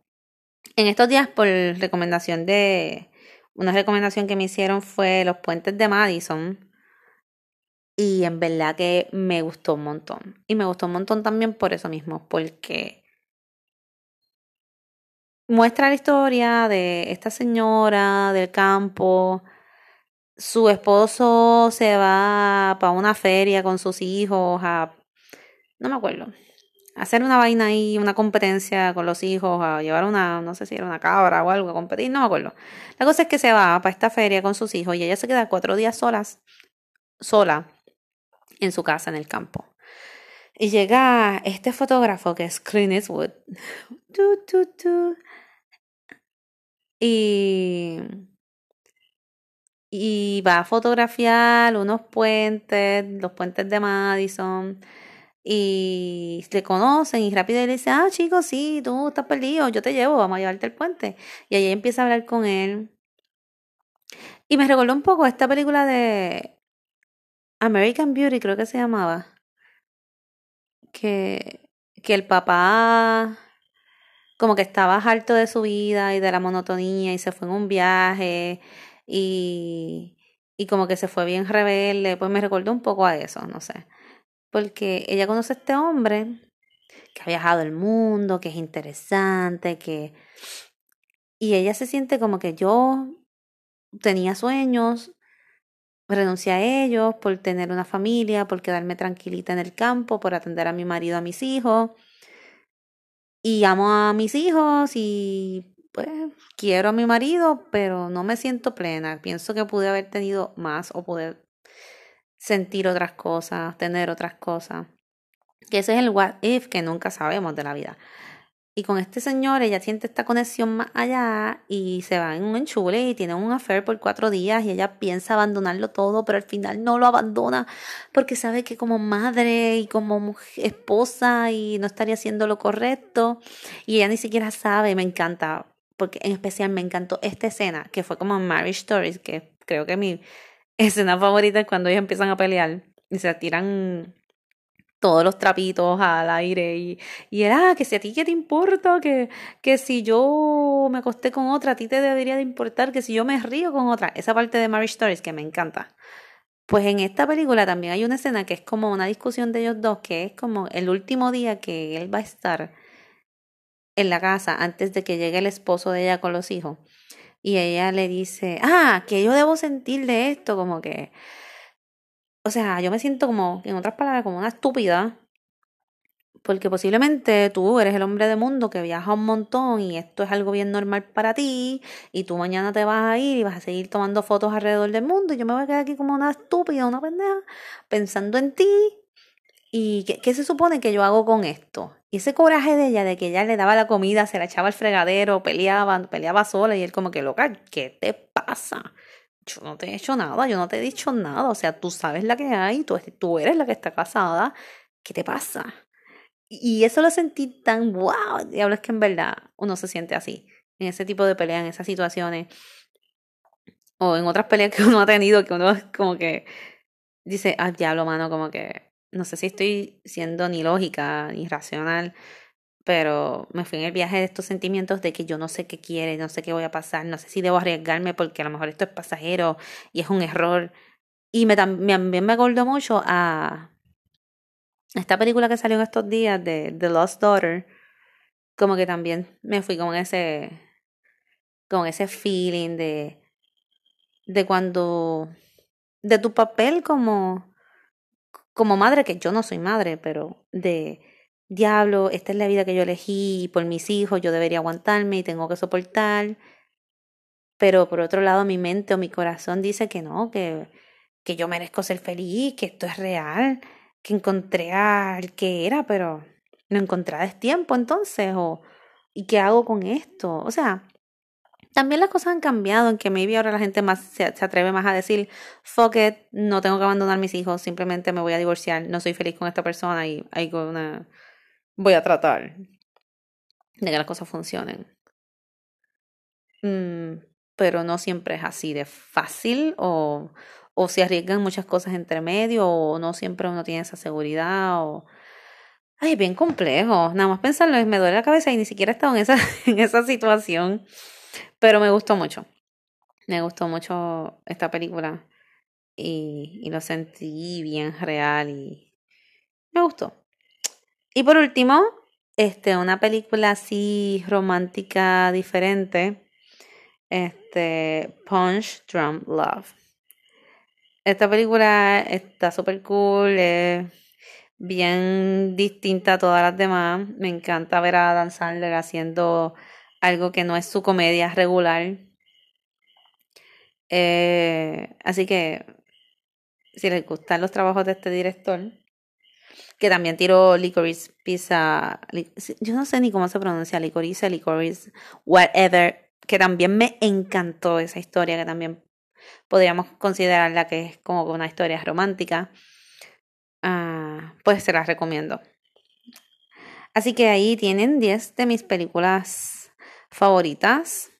En estos días, por recomendación de. Una recomendación que me hicieron fue Los Puentes de Madison. Y en verdad que me gustó un montón. Y me gustó un montón también por eso mismo, porque muestra la historia de esta señora del campo. Su esposo se va para una feria con sus hijos a... No me acuerdo. Hacer una vaina ahí, una competencia con los hijos, a llevar una, no sé si era una cabra o algo, a competir, no me acuerdo. La cosa es que se va para esta feria con sus hijos y ella se queda cuatro días solas, sola, en su casa en el campo. Y llega este fotógrafo que es Clint Eastwood. Y, y va a fotografiar unos puentes, los puentes de Madison. Y le conocen y rápido le dice, ah, chicos, sí, tú estás perdido, yo te llevo, vamos a llevarte al puente. Y ahí empieza a hablar con él. Y me recordó un poco esta película de American Beauty, creo que se llamaba. Que, que el papá como que estaba harto de su vida y de la monotonía y se fue en un viaje y, y como que se fue bien rebelde, pues me recordó un poco a eso, no sé. Porque ella conoce a este hombre que ha viajado el mundo, que es interesante, que... Y ella se siente como que yo tenía sueños, renuncié a ellos por tener una familia, por quedarme tranquilita en el campo, por atender a mi marido, a mis hijos. Y amo a mis hijos y pues quiero a mi marido, pero no me siento plena. Pienso que pude haber tenido más o poder sentir otras cosas, tener otras cosas. Que ese es el what if que nunca sabemos de la vida. Y con este señor ella siente esta conexión más allá y se va en un enchule y tiene un affair por cuatro días y ella piensa abandonarlo todo, pero al final no lo abandona porque sabe que como madre y como esposa y no estaría haciendo lo correcto. Y ella ni siquiera sabe, me encanta, porque en especial me encantó esta escena que fue como Marriage Stories, que creo que mi escena favorita es cuando ellos empiezan a pelear y se tiran todos los trapitos al aire y, y era ah, que si a ti qué te importa, que, que si yo me acosté con otra, a ti te debería de importar que si yo me río con otra. Esa parte de Marriage Stories que me encanta. Pues en esta película también hay una escena que es como una discusión de ellos dos, que es como el último día que él va a estar en la casa antes de que llegue el esposo de ella con los hijos. Y ella le dice, ah, que yo debo sentir de esto, como que o sea, yo me siento como, en otras palabras, como una estúpida, porque posiblemente tú eres el hombre de mundo que viaja un montón y esto es algo bien normal para ti y tú mañana te vas a ir y vas a seguir tomando fotos alrededor del mundo y yo me voy a quedar aquí como una estúpida, una pendeja, pensando en ti y qué, se supone que yo hago con esto. Y ese coraje de ella, de que ella le daba la comida, se la echaba al fregadero, peleaba, peleaba sola y él como que loca, ¿qué te pasa? Yo no te he hecho nada, yo no te he dicho nada, o sea, tú sabes la que hay, tú, tú eres la que está casada, ¿qué te pasa? Y eso lo sentí tan wow, diablo, es que en verdad uno se siente así, en ese tipo de pelea, en esas situaciones, o en otras peleas que uno ha tenido, que uno como que dice, ah, diablo, mano, como que no sé si estoy siendo ni lógica ni racional, pero me fui en el viaje de estos sentimientos de que yo no sé qué quiere, no sé qué voy a pasar, no sé si debo arriesgarme porque a lo mejor esto es pasajero y es un error. Y me, también me acordó mucho a esta película que salió en estos días de The Lost Daughter, como que también me fui con ese, con ese feeling de, de cuando, de tu papel como, como madre, que yo no soy madre, pero de diablo, esta es la vida que yo elegí y por mis hijos yo debería aguantarme y tengo que soportar. Pero por otro lado, mi mente o mi corazón dice que no, que, que yo merezco ser feliz, que esto es real, que encontré al que era, pero no encontré a tiempo entonces, o ¿y qué hago con esto? O sea, También las cosas han cambiado en que maybe ahora la gente más se, atreve más a decir, fuck it, no tengo que abandonar mis hijos, simplemente me voy a divorciar, no soy feliz con esta persona y hay una voy a tratar de que las cosas funcionen. Mm, pero no siempre es así de fácil o, o se arriesgan muchas cosas entre medio o no siempre uno tiene esa seguridad o... Ay, bien complejo. Nada más pensarlo me duele la cabeza y ni siquiera he estado en esa, en esa situación. Pero me gustó mucho. Me gustó mucho esta película. Y, y lo sentí bien real y me gustó. Y por último, este, una película así romántica diferente. Este, Punch Drunk Love. Esta película está súper cool, es bien distinta a todas las demás. Me encanta ver a Dan Sandler haciendo algo que no es su comedia regular. Eh, así que, si les gustan los trabajos de este director, que también tiró Licorice Pizza, yo no sé ni cómo se pronuncia, Licorice, Licorice, whatever, que también me encantó esa historia, que también podríamos considerarla que es como una historia romántica, ah, pues se las recomiendo. Así que ahí tienen 10 de mis películas favoritas,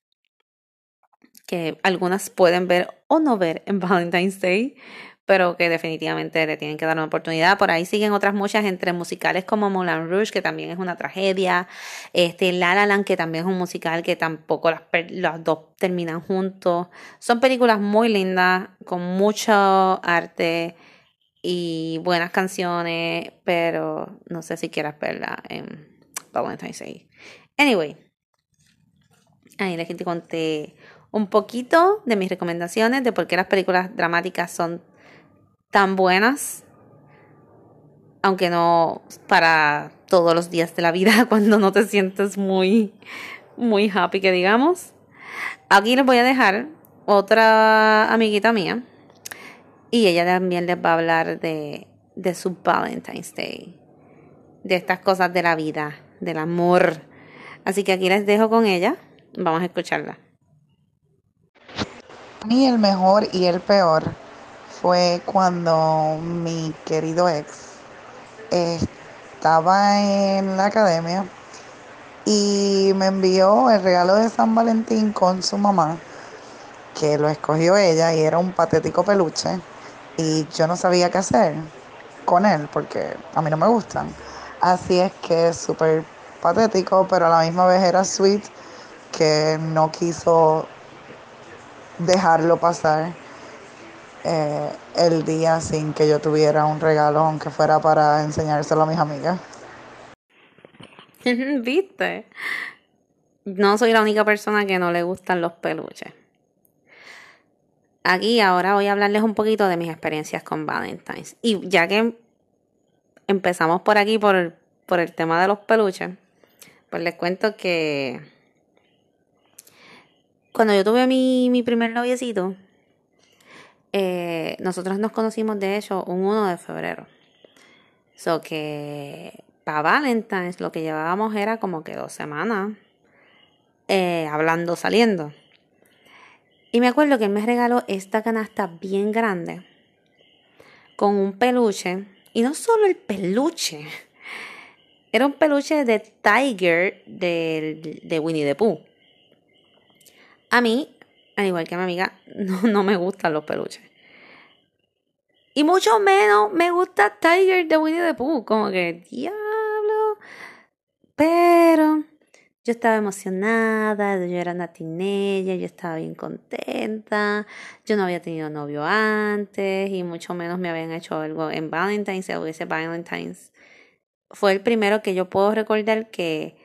que algunas pueden ver o no ver en Valentine's Day, pero que definitivamente le tienen que dar una oportunidad. Por ahí siguen otras muchas entre musicales como Moulin Rouge, que también es una tragedia, este La La Land, que también es un musical que tampoco las, las dos terminan juntos. Son películas muy lindas, con mucho arte y buenas canciones, pero no sé si quieras verla en Valentine's Day. Anyway, ahí les conté un poquito de mis recomendaciones de por qué las películas dramáticas son tan buenas, aunque no para todos los días de la vida cuando no te sientes muy, muy happy, que digamos. Aquí les voy a dejar otra amiguita mía y ella también les va a hablar de, de su Valentine's Day, de estas cosas de la vida, del amor. Así que aquí les dejo con ella. Vamos a escucharla. Ni el mejor y el peor fue cuando mi querido ex estaba en la academia y me envió el regalo de San Valentín con su mamá, que lo escogió ella y era un patético peluche y yo no sabía qué hacer con él porque a mí no me gustan. Así es que es súper patético, pero a la misma vez era sweet que no quiso dejarlo pasar eh, el día sin que yo tuviera un regalo, aunque fuera para enseñárselo a mis amigas. ¿Viste? No soy la única persona que no le gustan los peluches. Aquí ahora voy a hablarles un poquito de mis experiencias con Valentine's. Y ya que empezamos por aquí, por, por el tema de los peluches, pues les cuento que cuando yo tuve mi, mi primer noviecito, eh, nosotros nos conocimos de hecho un 1 de febrero. So que para Valentine's lo que llevábamos era como que dos semanas eh, hablando, saliendo. Y me acuerdo que me regaló esta canasta bien grande con un peluche. Y no solo el peluche, era un peluche de Tiger de, de Winnie the Pooh. A mí al igual que mi amiga, no, me gustan los peluches. Y mucho menos me gusta Tiger de Winnie the Pooh. Como que, diablo. Pero yo estaba emocionada, yo era teenager, yo estaba bien contenta. Yo no había tenido novio antes y mucho menos me habían hecho algo en Valentine's o ese Valentine's. Fue el primero que yo puedo recordar que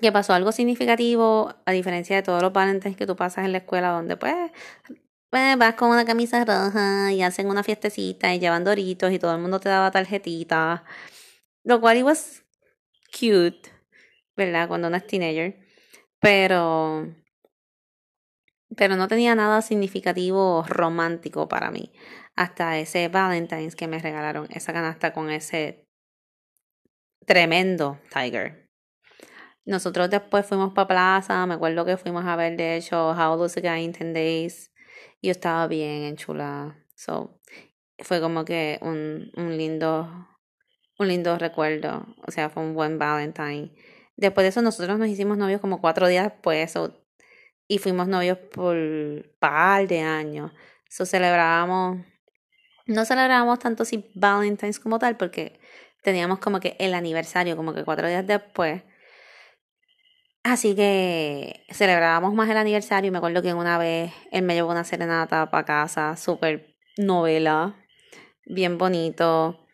que pasó algo significativo, a diferencia de todos los valentines que tú pasas en la escuela, donde pues, pues, vas con una camisa roja y hacen una fiestecita y llevan doritos y todo el mundo te daba tarjetitas. Lo cual was cute, ¿verdad? Cuando uno es teenager. Pero. Pero no tenía nada significativo romántico para mí. Hasta ese Valentine's que me regalaron esa canasta con ese tremendo Tiger. Nosotros después fuimos para plaza, me acuerdo que fuimos a ver de hecho How Does a Guy in 10 Days y yo estaba bien enchulada. So, fue como que un, un lindo un lindo recuerdo, o sea, fue un buen Valentine. Después de eso nosotros nos hicimos novios como cuatro días después y fuimos novios por par de años. So celebrábamos, no celebrábamos tanto si Valentine's como tal porque teníamos como que el aniversario, como que cuatro días después. Así que celebrábamos más el aniversario y me acuerdo que una vez él me llevó una serenata para casa, súper novela, bien bonito.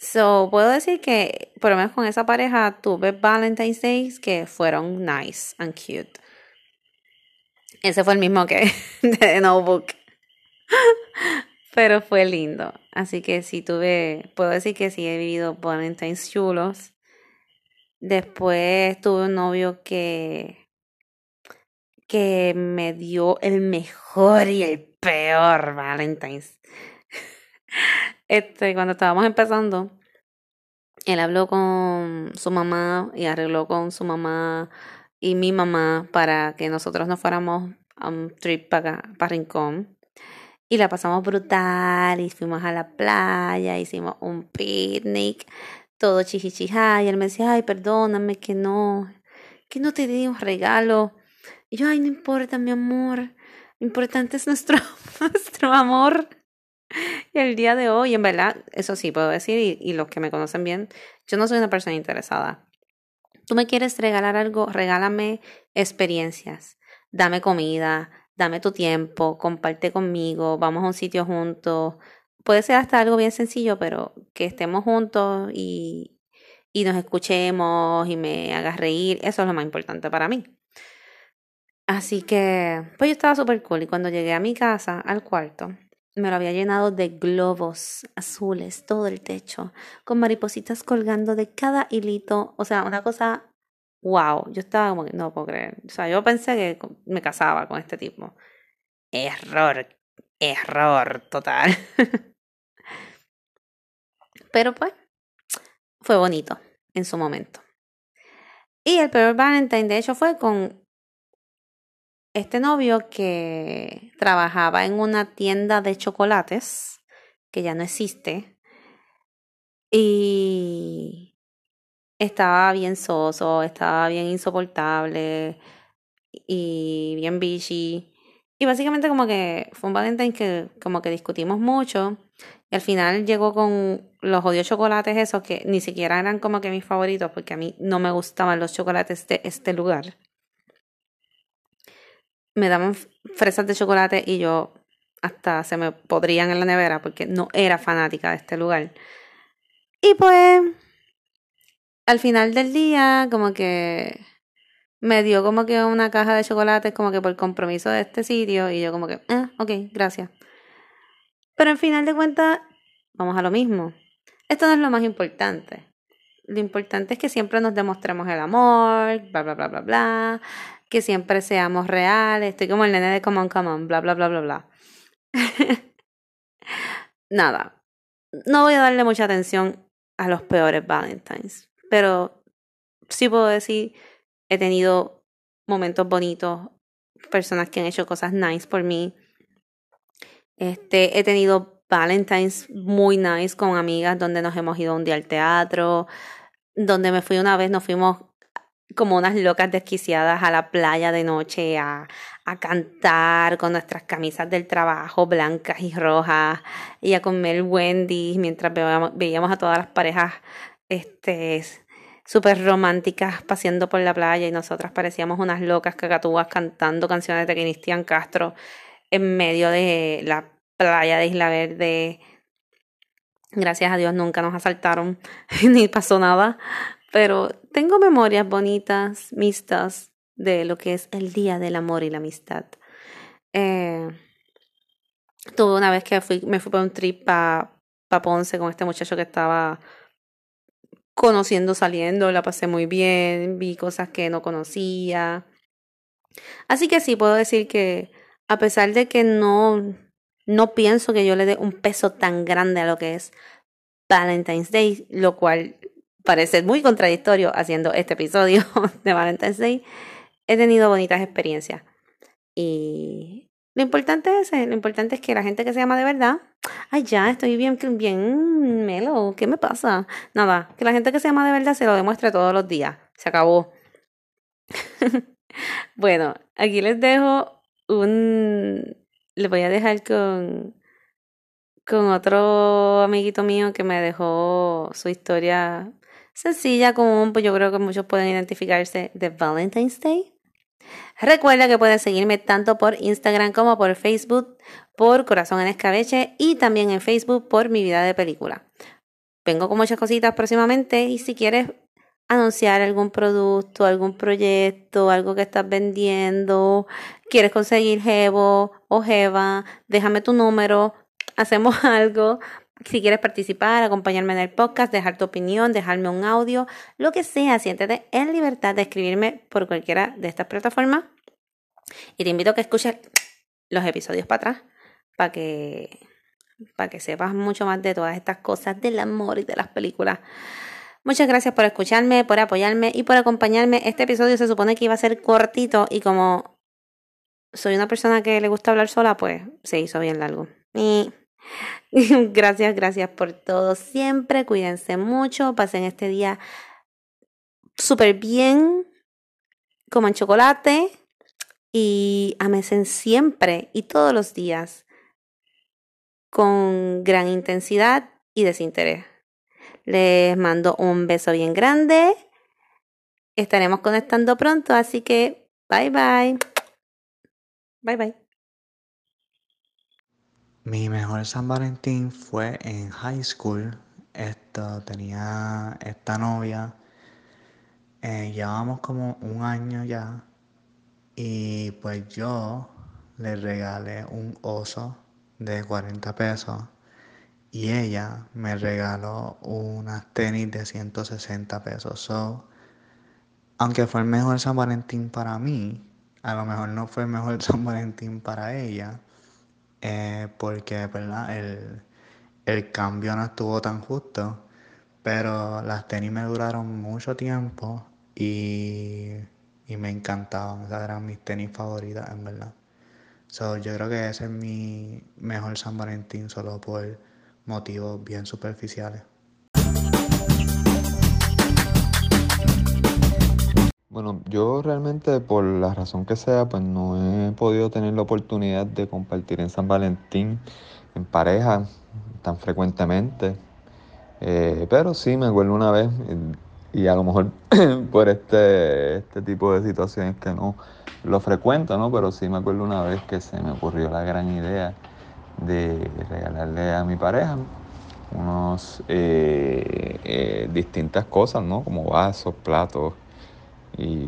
So, puedo decir que por lo menos con esa pareja tuve Valentine's Days que fueron nice and cute. Ese fue el mismo que de Notebook. Pero fue lindo. Así que sí tuve, puedo decir que sí he vivido Valentine's chulos. Después tuve un novio que que me dio el mejor y el peor Valentine's. Este, cuando estábamos empezando, él habló con su mamá y arregló con su mamá y mi mamá para que nosotros nos fuéramos a un trip para, para Rincón. Y la pasamos brutal y fuimos a la playa, hicimos un picnic, todo chichichijá. Y él me decía, ay, perdóname que no, que no te di un regalo. Y yo, ay, no importa, mi amor. Importante es nuestro, nuestro amor. Y el día de hoy, en verdad, eso sí puedo decir, y, y los que me conocen bien, yo no soy una persona interesada. Tú me quieres regalar algo, regálame experiencias. Dame comida, dame tu tiempo, comparte conmigo, vamos a un sitio juntos. Puede ser hasta algo bien sencillo, pero que estemos juntos y, y nos escuchemos y me hagas reír, eso es lo más importante para mí. Así que, pues yo estaba súper cool y cuando llegué a mi casa, al cuarto, me lo había llenado de globos azules, todo el techo, con maripositas colgando de cada hilito. O sea, una cosa, wow. Yo estaba como no puedo creer. O sea, yo pensé que me casaba con este tipo. Error, error total. Pero pues, fue bonito en su momento. Y el peor Valentine, de hecho, fue con este novio que trabajaba en una tienda de chocolates, que ya no existe, y estaba bien soso, estaba bien insoportable y bien bichi. Y básicamente como que fue un Valentine que como que discutimos mucho. Al final llegó con los odios chocolates esos que ni siquiera eran como que mis favoritos porque a mí no me gustaban los chocolates de este lugar me daban fresas de chocolate y yo hasta se me podrían en la nevera porque no era fanática de este lugar. Y pues al final del día como que me dio como que una caja de chocolates como que por compromiso de este sitio y yo como que, eh, ok, gracias. Pero al final de cuentas, vamos a lo mismo. Esto no es lo más importante. Lo importante es que siempre nos demostremos el amor, bla, bla, bla, bla, bla que siempre seamos reales. Estoy como el nene de Come on, come on, bla, bla, bla, bla, bla. Nada. No voy a darle mucha atención a los peores Valentines, pero sí puedo decir, he tenido momentos bonitos, personas que han hecho cosas nice por mí. Este, he tenido Valentines muy nice con amigas donde nos hemos ido un día al teatro, donde me fui una vez, nos fuimos como unas locas desquiciadas a la playa de noche a, a cantar con nuestras camisas del trabajo blancas y rojas y a comer Wendy mientras veíamos, a todas las parejas este súper románticas paseando por la playa y nosotras parecíamos unas locas cacatúas cantando canciones de Cristian Castro en medio de la playa de Isla Verde. Gracias a Dios nunca nos asaltaron ni pasó nada, pero tengo memorias bonitas, mistas, de lo que es el Día del Amor y la Amistad. Eh, tuve una vez que fui, me fui para un trip para pa Ponce con este muchacho que estaba conociendo, saliendo, la pasé muy bien, vi cosas que no conocía. Así que sí, puedo decir que a pesar de que no, no pienso que yo le dé un peso tan grande a lo que es Valentine's Day, lo cual parece muy contradictorio haciendo este episodio de Valentine's Day, he tenido bonitas experiencias. Y lo importante es lo importante es que la gente que se llama de verdad, ay ya, estoy bien, bien melo, ¿qué me pasa? Nada, que la gente que se llama de verdad se lo demuestre todos los días. Se acabó. bueno, aquí les dejo un les voy a dejar con con otro amiguito mío que me dejó su historia sencilla, común, pues yo creo que muchos pueden identificarse de Valentine's Day. Recuerda que puedes seguirme tanto por Instagram como por Facebook por Corazón en Escabeche y también en Facebook por Mi Vida de Película. Vengo con muchas cositas próximamente y si quieres anunciar algún producto, algún proyecto, algo que estás vendiendo, quieres conseguir Jevo o Jeva, déjame tu número, hacemos algo. Si quieres participar, acompañarme en el podcast, dejar tu opinión, dejarme un audio, lo que sea, siéntete en libertad de escribirme por cualquiera de estas plataformas. Y te invito a que escuches los episodios para atrás para que, para que sepas mucho más de todas estas cosas del amor y de las películas. Muchas gracias por escucharme, por apoyarme y por acompañarme. Este episodio se supone que iba a ser cortito y como soy una persona que le gusta hablar sola, pues se hizo bien largo. Y gracias, gracias por todo siempre. Cuídense mucho. Pasen este día súper bien. Coman chocolate. Y amesen siempre y todos los días con gran intensidad y desinterés. Les mando un beso bien grande. Estaremos conectando pronto, así que bye bye. Bye bye. Mi mejor San Valentín fue en high school. Esto tenía esta novia. Eh, llevábamos como un año ya. Y pues yo le regalé un oso de 40 pesos. Y ella me regaló unas tenis de 160 pesos. So, aunque fue el mejor San Valentín para mí, a lo mejor no fue el mejor San Valentín para ella eh, porque ¿verdad? El, el cambio no estuvo tan justo, pero las tenis me duraron mucho tiempo y, y me encantaban, esas eran mis tenis favoritas en verdad. So, yo creo que ese es mi mejor San Valentín solo por motivos bien superficiales. Bueno, yo realmente por la razón que sea, pues no he podido tener la oportunidad de compartir en San Valentín en pareja tan frecuentemente. Eh, pero sí me acuerdo una vez, y a lo mejor por este, este tipo de situaciones que no lo frecuento, ¿no? Pero sí me acuerdo una vez que se me ocurrió la gran idea de regalarle a mi pareja unos eh, eh, distintas cosas, ¿no? Como vasos, platos y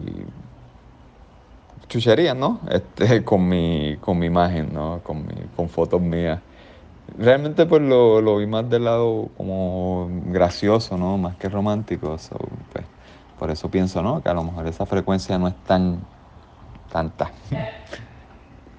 chucherías, ¿no? Este, con mi, con mi imagen, ¿no? Con, mi, con fotos mías. Realmente pues lo, lo, vi más del lado como gracioso, ¿no? Más que romántico. pues, por eso pienso, ¿no? Que a lo mejor esa frecuencia no es tan tanta.